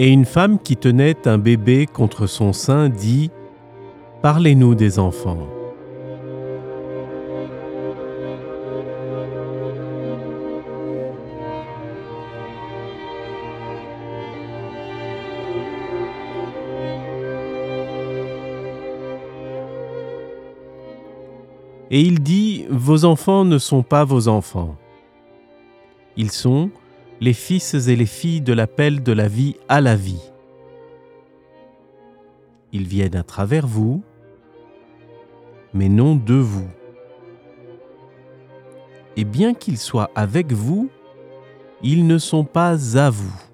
Et une femme qui tenait un bébé contre son sein dit, Parlez-nous des enfants. Et il dit, Vos enfants ne sont pas vos enfants. Ils sont les fils et les filles de l'appel de la vie à la vie. Ils viennent à travers vous, mais non de vous. Et bien qu'ils soient avec vous, ils ne sont pas à vous.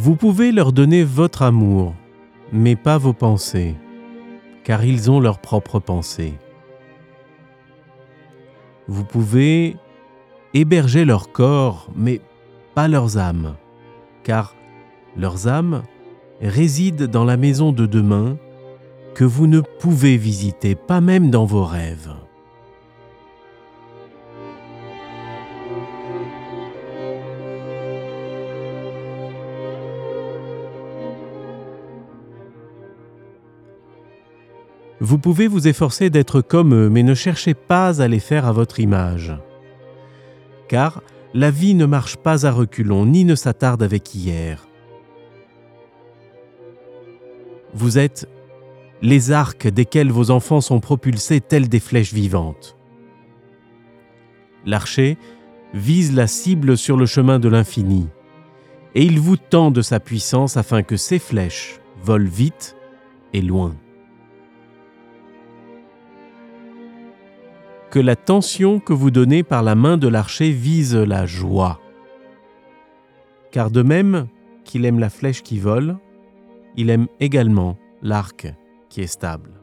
Vous pouvez leur donner votre amour, mais pas vos pensées, car ils ont leurs propres pensées. Vous pouvez héberger leur corps, mais pas leurs âmes, car leurs âmes résident dans la maison de demain que vous ne pouvez visiter, pas même dans vos rêves. Vous pouvez vous efforcer d'être comme eux, mais ne cherchez pas à les faire à votre image. Car la vie ne marche pas à reculons, ni ne s'attarde avec hier. Vous êtes les arcs desquels vos enfants sont propulsés tels des flèches vivantes. L'archer vise la cible sur le chemin de l'infini, et il vous tend de sa puissance afin que ces flèches volent vite et loin. Que la tension que vous donnez par la main de l'archer vise la joie. Car de même qu'il aime la flèche qui vole, il aime également l'arc qui est stable.